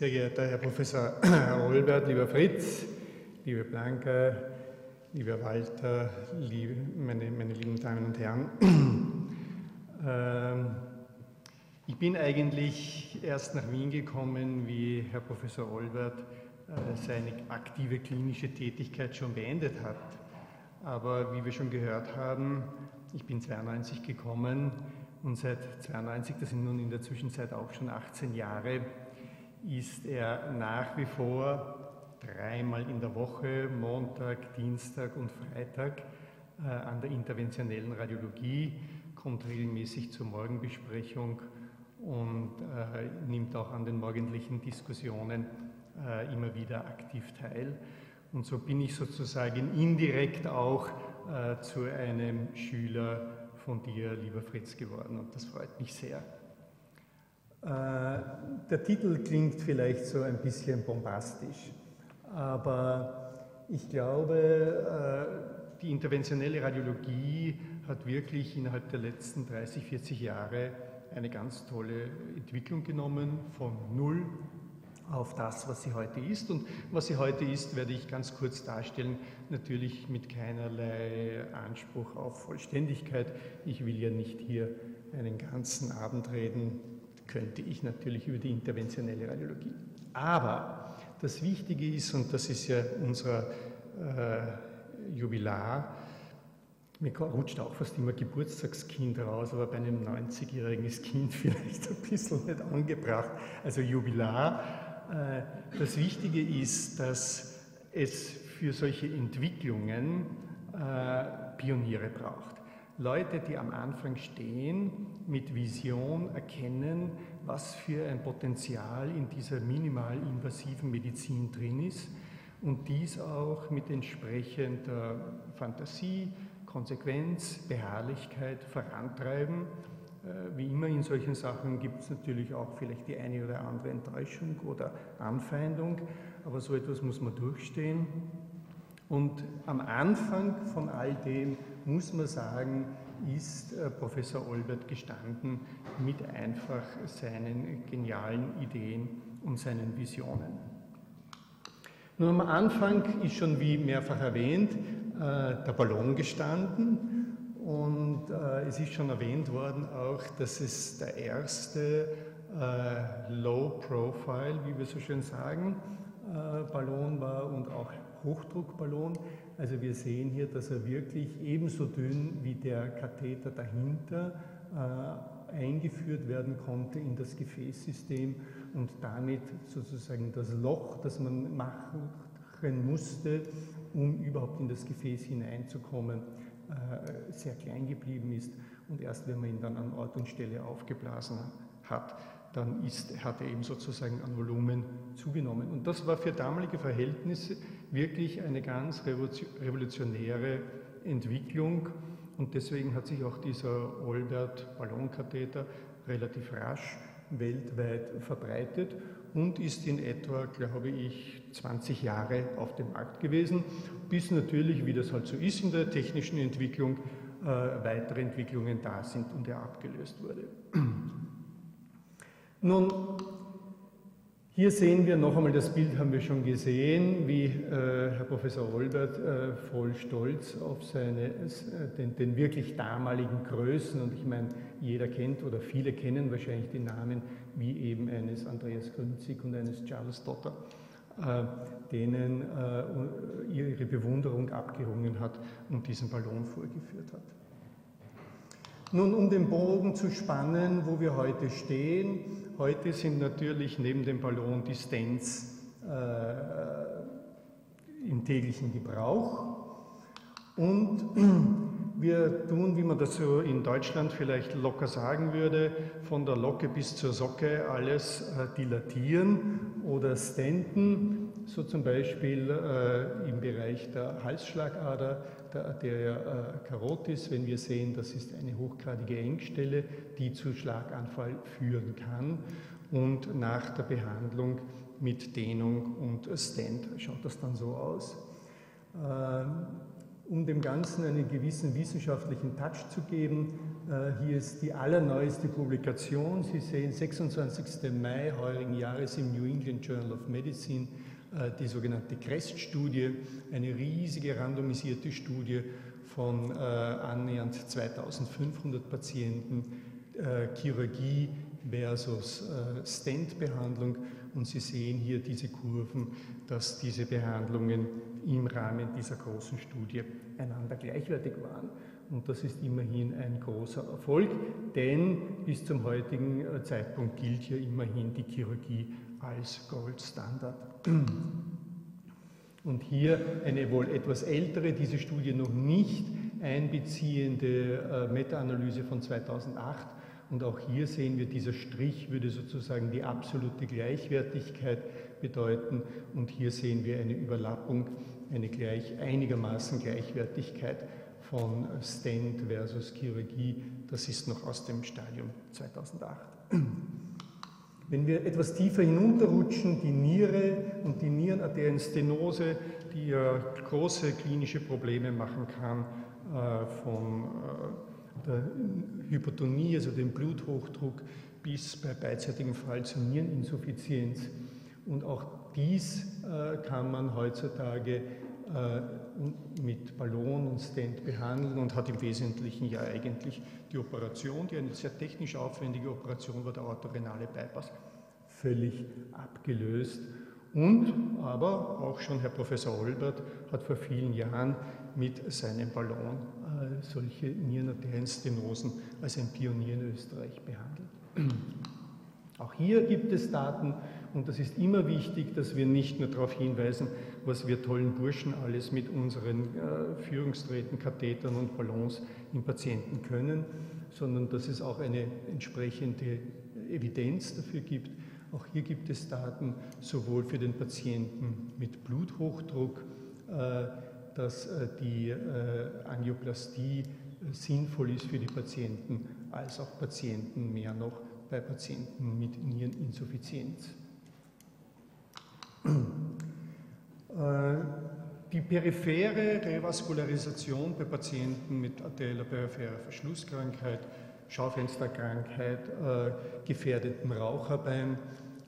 Sehr geehrter Herr Professor Olbert, lieber Fritz, liebe Blanca, lieber Walter, liebe, meine, meine lieben Damen und Herren. Ähm, ich bin eigentlich erst nach Wien gekommen, wie Herr Professor Olbert äh, seine aktive klinische Tätigkeit schon beendet hat. Aber wie wir schon gehört haben, ich bin 92 gekommen und seit 92, das sind nun in der Zwischenzeit auch schon 18 Jahre, ist er nach wie vor dreimal in der Woche, Montag, Dienstag und Freitag, äh, an der interventionellen Radiologie, kommt regelmäßig zur Morgenbesprechung und äh, nimmt auch an den morgendlichen Diskussionen äh, immer wieder aktiv teil. Und so bin ich sozusagen indirekt auch zu einem Schüler von dir, lieber Fritz, geworden und das freut mich sehr. Äh, der Titel klingt vielleicht so ein bisschen bombastisch, aber ich glaube, äh, die interventionelle Radiologie hat wirklich innerhalb der letzten 30, 40 Jahre eine ganz tolle Entwicklung genommen von null auf das, was sie heute ist. Und was sie heute ist, werde ich ganz kurz darstellen, natürlich mit keinerlei Anspruch auf Vollständigkeit. Ich will ja nicht hier einen ganzen Abend reden, könnte ich natürlich über die interventionelle Radiologie. Aber das Wichtige ist, und das ist ja unser äh, Jubilar, mir rutscht auch fast immer Geburtstagskind raus, aber bei einem 90-jährigen ist Kind vielleicht ein bisschen nicht angebracht. Also Jubilar. Äh, das Wichtige ist, dass es für solche Entwicklungen äh, Pioniere braucht. Leute, die am Anfang stehen, mit Vision erkennen, was für ein Potenzial in dieser minimal invasiven Medizin drin ist und dies auch mit entsprechender Fantasie, Konsequenz, Beharrlichkeit vorantreiben. Äh, wie immer in solchen Sachen gibt es natürlich auch vielleicht die eine oder andere Enttäuschung oder Anfeindung, aber so etwas muss man durchstehen. Und am Anfang von all dem muss man sagen, ist äh, Professor Olbert gestanden mit einfach seinen genialen Ideen und seinen Visionen. Nun am Anfang ist schon wie mehrfach erwähnt äh, der Ballon gestanden und äh, es ist schon erwähnt worden auch, dass es der erste äh, Low-Profile, wie wir so schön sagen, Ballon war und auch Hochdruckballon. Also wir sehen hier, dass er wirklich ebenso dünn wie der Katheter dahinter eingeführt werden konnte in das Gefäßsystem und damit sozusagen das Loch, das man machen musste, um überhaupt in das Gefäß hineinzukommen, äh, sehr klein geblieben ist. Und erst wenn man ihn dann an Ort und Stelle aufgeblasen hat, dann ist, hat er eben sozusagen an Volumen zugenommen. Und das war für damalige Verhältnisse wirklich eine ganz revolutionäre Entwicklung. Und deswegen hat sich auch dieser Olbert-Ballonkatheter relativ rasch weltweit verbreitet und ist in etwa, glaube ich, 20 Jahre auf dem Markt gewesen, bis natürlich, wie das halt so ist in der technischen Entwicklung, äh, weitere Entwicklungen da sind und er abgelöst wurde. Nun, hier sehen wir noch einmal, das Bild haben wir schon gesehen, wie äh, Herr Professor Olbert äh, voll stolz auf seine, äh, den, den, wirklich damaligen Größen, und ich meine, jeder kennt oder viele kennen wahrscheinlich die Namen, wie eben eines Andreas Grünzig und eines Charles Dotter, äh, denen äh, ihre Bewunderung abgerungen hat und diesen Ballon vorgeführt hat. Nun, um den Bogen zu spannen, wo wir heute stehen, heute sind natürlich neben dem Ballon die Stents äh, im täglichen Gebrauch. Und wir tun, wie man das so in Deutschland vielleicht locker sagen würde, von der Locke bis zur Socke alles äh, dilatieren oder stenten, so zum Beispiel äh, im Bereich der Halsschlagader der Arteria äh, carotis, wenn wir sehen, das ist eine hochgradige Engstelle, die zu Schlaganfall führen kann. Und nach der Behandlung mit Dehnung und Stent schaut das dann so aus. Ähm, um dem Ganzen einen gewissen wissenschaftlichen Touch zu geben. Äh, hier ist die allerneueste Publikation. Sie sehen 26. Mai heurigen Jahres im New England Journal of Medicine äh, die sogenannte CREST-Studie, eine riesige randomisierte Studie von äh, annähernd 2500 Patienten, Chirurgie versus Stent-Behandlung. Und Sie sehen hier diese Kurven, dass diese Behandlungen im Rahmen dieser großen Studie einander gleichwertig waren. Und das ist immerhin ein großer Erfolg, denn bis zum heutigen äh, Zeitpunkt gilt hier immerhin die Chirurgie als Goldstandard. Und hier eine wohl etwas ältere, diese Studie noch nicht einbeziehende äh, Meta-Analyse von 2008. Und auch hier sehen wir, dieser Strich würde sozusagen die absolute Gleichwertigkeit bedeuten. Und hier sehen wir eine Überlappung eine gleich, einigermaßen Gleichwertigkeit von Stent versus Chirurgie. Das ist noch aus dem Stadium 2008. Wenn wir etwas tiefer hinunterrutschen, die Niere und die Nierenarterienstenose, die ja große klinische Probleme machen kann, äh, von äh, der Hypotonie, also dem Bluthochdruck, bis bei beidseitigem Fall zur Niereninsuffizienz. Und auch dies äh, kann man heutzutage äh, mit Ballon und Stent behandeln und hat im Wesentlichen ja eigentlich die Operation, die eine sehr technisch aufwendige Operation war, der autorenale Bypass, völlig abgelöst. Und aber auch schon Herr Professor Olbert hat vor vielen Jahren mit seinem Ballon äh, solche Nierenarterienstenosen als ein Pionier in Österreich behandelt. Auch hier gibt es Daten und das ist immer wichtig, dass wir nicht nur darauf hinweisen, was wir tollen Burschen alles mit unseren äh, Kathetern und Ballons im Patienten können, sondern dass es auch eine entsprechende Evidenz dafür gibt. Auch hier gibt es Daten sowohl für den Patienten mit Bluthochdruck, äh, dass äh, die äh, Angioplastie äh, sinnvoll ist für die Patienten, als auch Patienten mehr noch bei Patienten mit Niereninsuffizienz. Die periphere Revaskularisation bei Patienten mit arterieller peripherer Verschlusskrankheit, Schaufensterkrankheit, äh, gefährdetem Raucherbein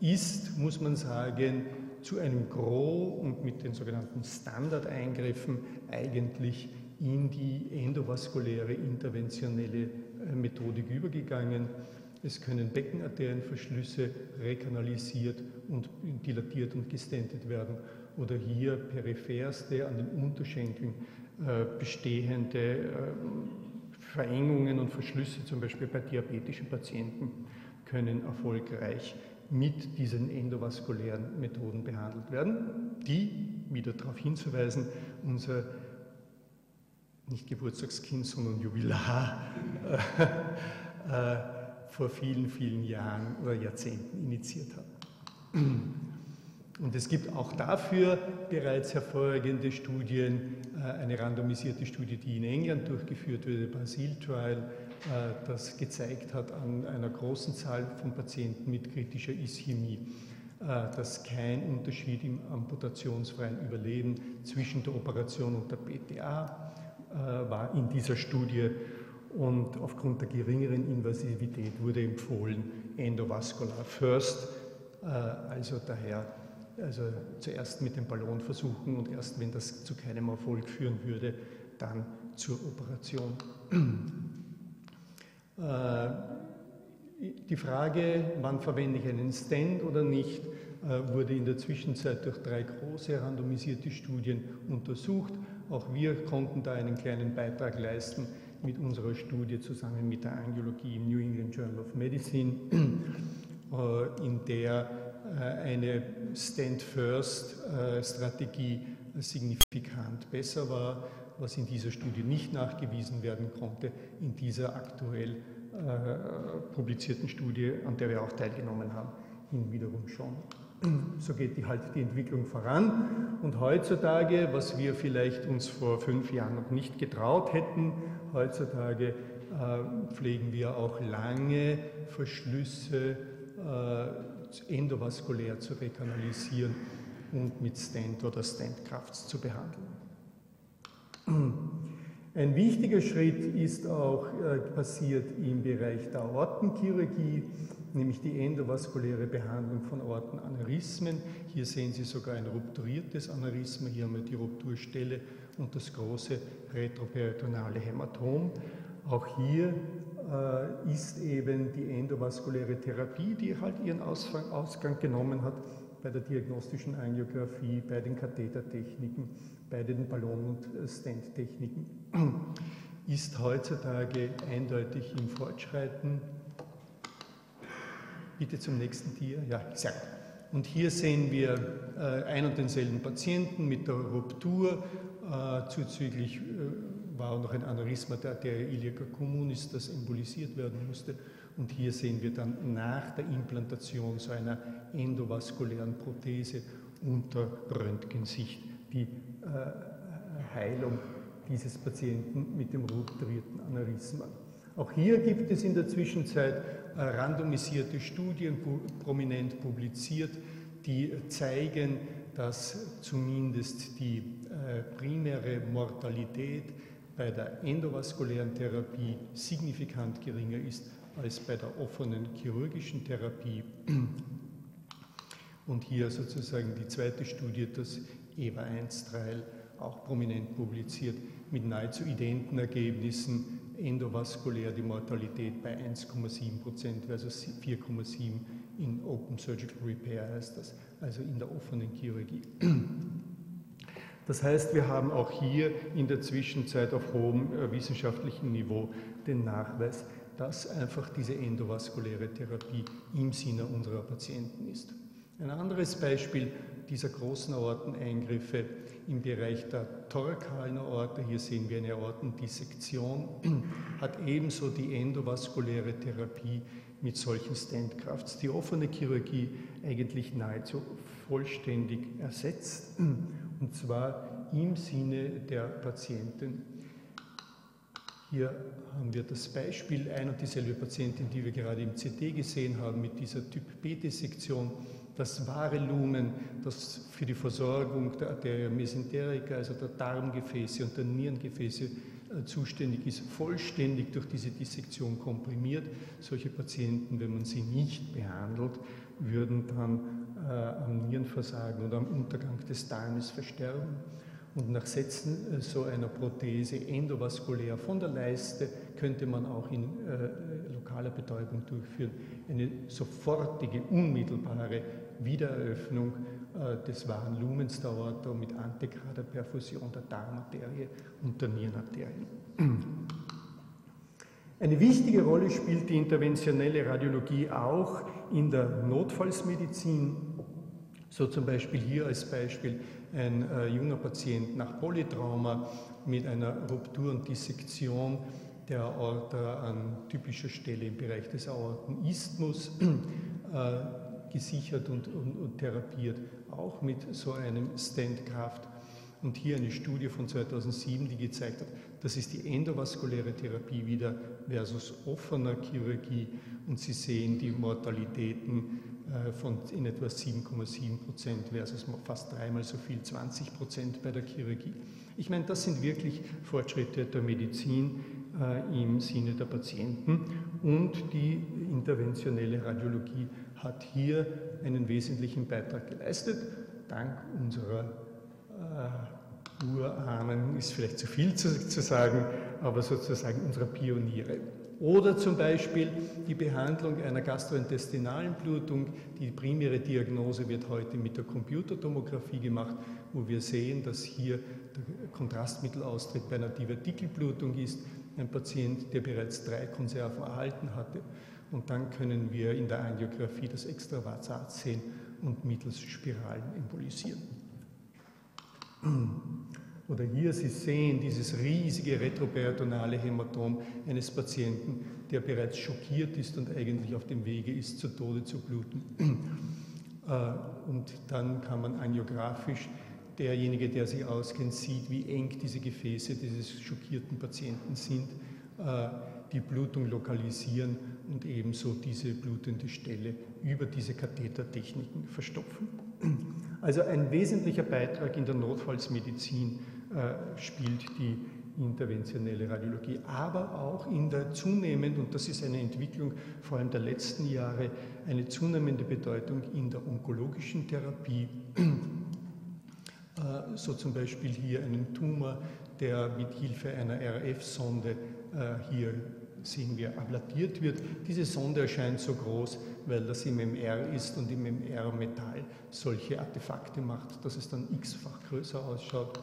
ist, muss man sagen, zu einem Gros und mit den sogenannten Standardeingriffen eigentlich in die endovaskuläre interventionelle äh, Methodik übergegangen. Es können Beckenarterienverschlüsse rekanalisiert und dilatiert und gestentet werden oder hier peripherste an den Unterschenkeln äh, bestehende äh, Verengungen und Verschlüsse, zum Beispiel bei diabetischen Patienten, können erfolgreich mit diesen endovaskulären Methoden behandelt werden, die, wieder darauf hinzuweisen, unser nicht Geburtstagskind, sondern Jubilar äh, äh, vor vielen, vielen Jahren oder Jahrzehnten initiiert hat. Und es gibt auch dafür bereits hervorragende Studien, äh, eine randomisierte Studie, die in England durchgeführt wurde, Basil Trial, das gezeigt hat an einer großen Zahl von Patienten mit kritischer Ischämie, äh, dass kein Unterschied im amputationsfreien Überleben zwischen der Operation und der PTA war in dieser Studie und aufgrund der geringeren Invasivität wurde empfohlen Endovascular First, äh, also daher also zuerst mit dem Ballon versuchen und erst wenn das zu keinem Erfolg führen würde, dann zur Operation. Äh, die Frage, wann verwende ich einen Stand oder nicht, äh, wurde in der Zwischenzeit durch drei große randomisierte Studien untersucht. Auch wir konnten da einen kleinen Beitrag leisten mit unserer Studie zusammen mit der Angiologie im New England Journal of Medicine, äh, in der eine Stand-First-Strategie signifikant besser war, was in dieser Studie nicht nachgewiesen werden konnte, in dieser aktuell publizierten Studie, an der wir auch teilgenommen haben, hin wiederum schon. So geht die, halt die Entwicklung voran. Und heutzutage, was wir vielleicht uns vor fünf Jahren noch nicht getraut hätten, Heutzutage äh, pflegen wir auch lange Verschlüsse äh, endovaskulär zu rekanalisieren und mit Stent oder Stentkraft zu behandeln. Ein wichtiger Schritt ist auch äh, passiert im Bereich der Aortenchirurgie, nämlich die endovaskuläre Behandlung von Aortenaneurysmen. Hier sehen Sie sogar ein rupturiertes Aneurysma. Hier haben wir die Rupturstelle und das große retroperitoneale Hämatom. Auch hier ist eben die endovaskuläre Therapie, die halt ihren Ausgang genommen hat bei der diagnostischen Angiografie, bei den Kathetertechniken, bei den Ballon- und Stent-Techniken, ist heutzutage eindeutig im Fortschreiten. Bitte zum nächsten Tier. Ja, gut. Und hier sehen wir äh, ein und denselben Patienten mit der Ruptur, äh, zuzüglich äh, war noch ein Aneurysma der Arteria iliaca communis, das embolisiert werden musste. Und hier sehen wir dann nach der Implantation so einer endovaskulären Prothese unter Röntgensicht die äh, Heilung dieses Patienten mit dem rupturierten Aneurysma. Auch hier gibt es in der Zwischenzeit äh, randomisierte Studien prominent publiziert, die zeigen, dass zumindest die äh, primäre Mortalität bei der endovaskulären Therapie signifikant geringer ist als bei der offenen chirurgischen Therapie. Und hier sozusagen die zweite Studie, das EVA-1-Trial, auch prominent publiziert, mit nahezu identen Ergebnissen. Endovaskulär die Mortalität bei 1,7 Prozent versus 4,7 in Open Surgical Repair heißt das, also in der offenen Chirurgie. Das heißt, wir haben auch hier in der Zwischenzeit auf hohem äh, wissenschaftlichen Niveau den Nachweis, dass einfach diese endovaskuläre Therapie im Sinne unserer Patienten ist. Ein anderes Beispiel dieser großen Aorteneingriffe im Bereich der thorakalen Aorte, hier sehen wir eine Aortendissektion, hat ebenso die endovaskuläre Therapie mit solchen Standkrafts die offene Chirurgie eigentlich nahezu vollständig ersetzt und zwar im Sinne der Patienten. Hier haben wir das Beispiel, ein und dieselbe Patientin, die wir gerade im CT gesehen haben, mit dieser Typ B-Dissektion. Das wahre Lumen, das für die Versorgung der Arteria mesenterica, also der Darmgefäße und der Nierengefäße äh, zuständig ist, vollständig durch diese Dissektion komprimiert. Solche Patienten, wenn man sie nicht behandelt, würden dann am Nierenversagen oder am Untergang des Darmes versterben. Und nach Setzen äh, so einer Prothese endovaskulär von der Leiste könnte man auch in äh, lokaler Betäubung durchführen. Eine sofortige, unmittelbare Wiedereröffnung äh, des wahren Lumens der Aorta mit Antigraderperfusion der Darmarterie und der Nierenarterien. Eine wichtige Rolle spielt die interventionelle Radiologie auch in der Notfallsmedizin. So zum Beispiel hier als Beispiel ein äh, junger Patient nach Polytrauma mit einer Ruptur und Dissektion der Aorta an typischer Stelle im Bereich des Aortenisthmus äh, gesichert und, und, und, therapiert, auch mit so einem Standkraft. Und hier eine Studie von 2007, die gezeigt hat, das ist die endovaskuläre Therapie wieder versus offener Chirurgie. Und Sie sehen die Mortalitäten von in etwa 7,7 Prozent versus fast dreimal so viel, 20 Prozent bei der Chirurgie. Ich meine, das sind wirklich Fortschritte der Medizin äh, im Sinne der Patienten und die interventionelle Radiologie hat hier einen wesentlichen Beitrag geleistet, dank unserer äh, Urahnen ist vielleicht zu viel zu, zu sagen, aber sozusagen unserer Pioniere. Oder zum Beispiel die Behandlung einer gastrointestinalen Blutung. Die primäre Diagnose wird heute mit der Computertomographie gemacht, wo wir sehen, dass hier der Kontrastmittelaustritt bei einer Divertikelblutung ist. Ein Patient, der bereits drei Konserven erhalten hatte. Und dann können wir in der Angiografie das Extravasat sehen und mittels Spiralen embolisieren. Oder hier, Sie sehen dieses riesige retroperitoneale Hämatom eines Patienten, der bereits schockiert ist und eigentlich auf dem Wege ist, zu Tode zu bluten. Äh, und dann kann man angiografisch, derjenige, der sich auskennt, sieht, wie eng diese Gefäße dieses schockierten Patienten sind, äh, die Blutung lokalisieren und ebenso diese blutende Stelle über diese Kathetertechniken verstopfen. Also ein wesentlicher Beitrag in der Notfallsmedizin spielt die interventionelle Radiologie, aber auch in der zunehmend, und das ist eine Entwicklung vor allem der letzten Jahre, eine zunehmende Bedeutung in der onkologischen Therapie. Äh, so zum Beispiel hier einen Tumor, der mit Hilfe einer RF-Sonde äh, hier sehen wir, ablatiert wird. Diese Sonde erscheint so groß, weil das im MR ist und im MR-Metall solche Artefakte macht, dass es dann x-fach größer ausschaut.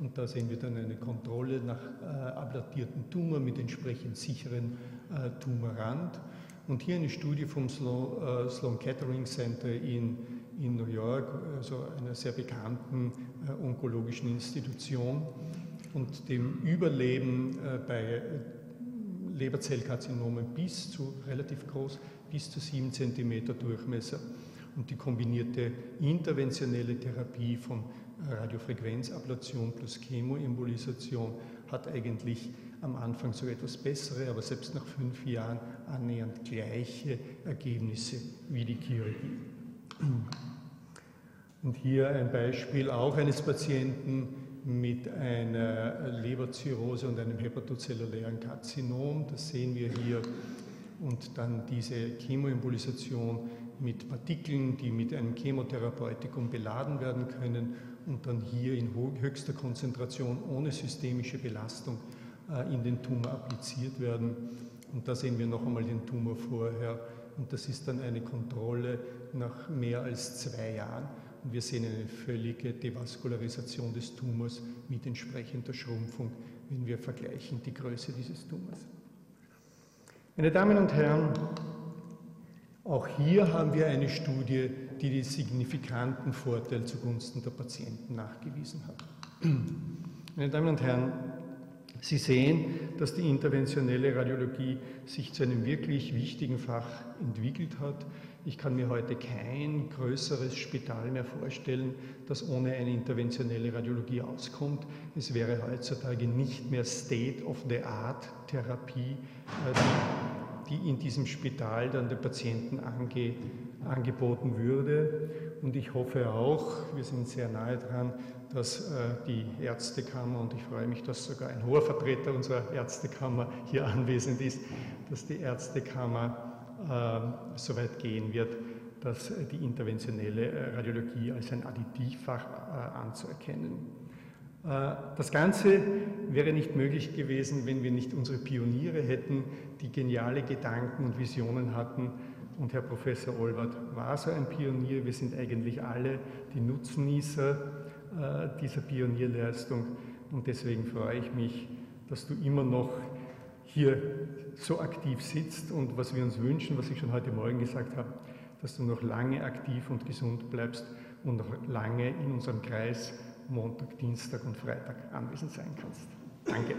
Und da sehen wir dann eine Kontrolle nach äh, ablatierten Tumor mit entsprechend sicheren äh, Tumorrand. Und hier eine Studie vom Sloan, äh, Sloan Kettering Center in, in New York, also einer sehr bekannten äh, onkologischen Institution und dem Überleben äh, bei Leberzellkarzinomen bis zu relativ groß, bis zu 7 cm Durchmesser. Und die kombinierte interventionelle Therapie von Radiofrequenzablation plus Chemoembolisation hat eigentlich am Anfang sogar etwas bessere, aber selbst nach fünf Jahren annähernd gleiche Ergebnisse wie die Chirurgie. Und hier ein Beispiel auch eines Patienten mit einer Leberzirrhose und einem hepatozellulären Karzinom. Das sehen wir hier. Und dann diese Chemoembolisation mit Partikeln, die mit einem Chemotherapeutikum beladen werden können und dann hier in höchster Konzentration ohne systemische Belastung äh, in den Tumor appliziert werden. Und da sehen wir noch einmal den Tumor vorher und das ist dann eine Kontrolle nach mehr als zwei Jahren. Und wir sehen eine völlige Devaskularisation des Tumors mit entsprechender Schrumpfung, wenn wir vergleichen die Größe dieses Tumors. Meine Damen und Herren, auch hier haben wir eine Studie, die den signifikanten Vorteil zugunsten der Patienten nachgewiesen hat. Meine Damen und Herren, Sie sehen, dass die interventionelle Radiologie sich zu einem wirklich wichtigen Fach entwickelt hat. Ich kann mir heute kein größeres Spital mehr vorstellen, das ohne eine interventionelle Radiologie auskommt. Es wäre heutzutage nicht mehr State-of-the-Art-Therapie, äh, die, die in diesem Spital dann den Patienten ange, angeboten würde. Und ich hoffe auch, wir sind sehr nahe dran, dass äh, die Ärztekammer, und ich freue mich, dass sogar ein hoher Vertreter unserer Ärztekammer hier anwesend ist, dass die Ärztekammer äh, so weit gehen wird, dass die interventionelle äh, Radiologie als ein Additivfach äh, anzuerkennen. Äh, das Ganze wäre nicht möglich gewesen, wenn wir nicht unsere Pioniere hätten, die geniale Gedanken und Visionen hatten, und Herr Professor Olbert war so ein Pionier. Wir sind eigentlich alle die Nutznießer äh, dieser Pionierleistung. Und deswegen freue ich mich, dass du immer noch hier so aktiv sitzt. Und was wir uns wünschen, was ich schon heute Morgen gesagt habe, dass du noch lange aktiv und gesund bleibst und noch lange in unserem Kreis Montag, Dienstag und Freitag anwesend sein kannst. Danke.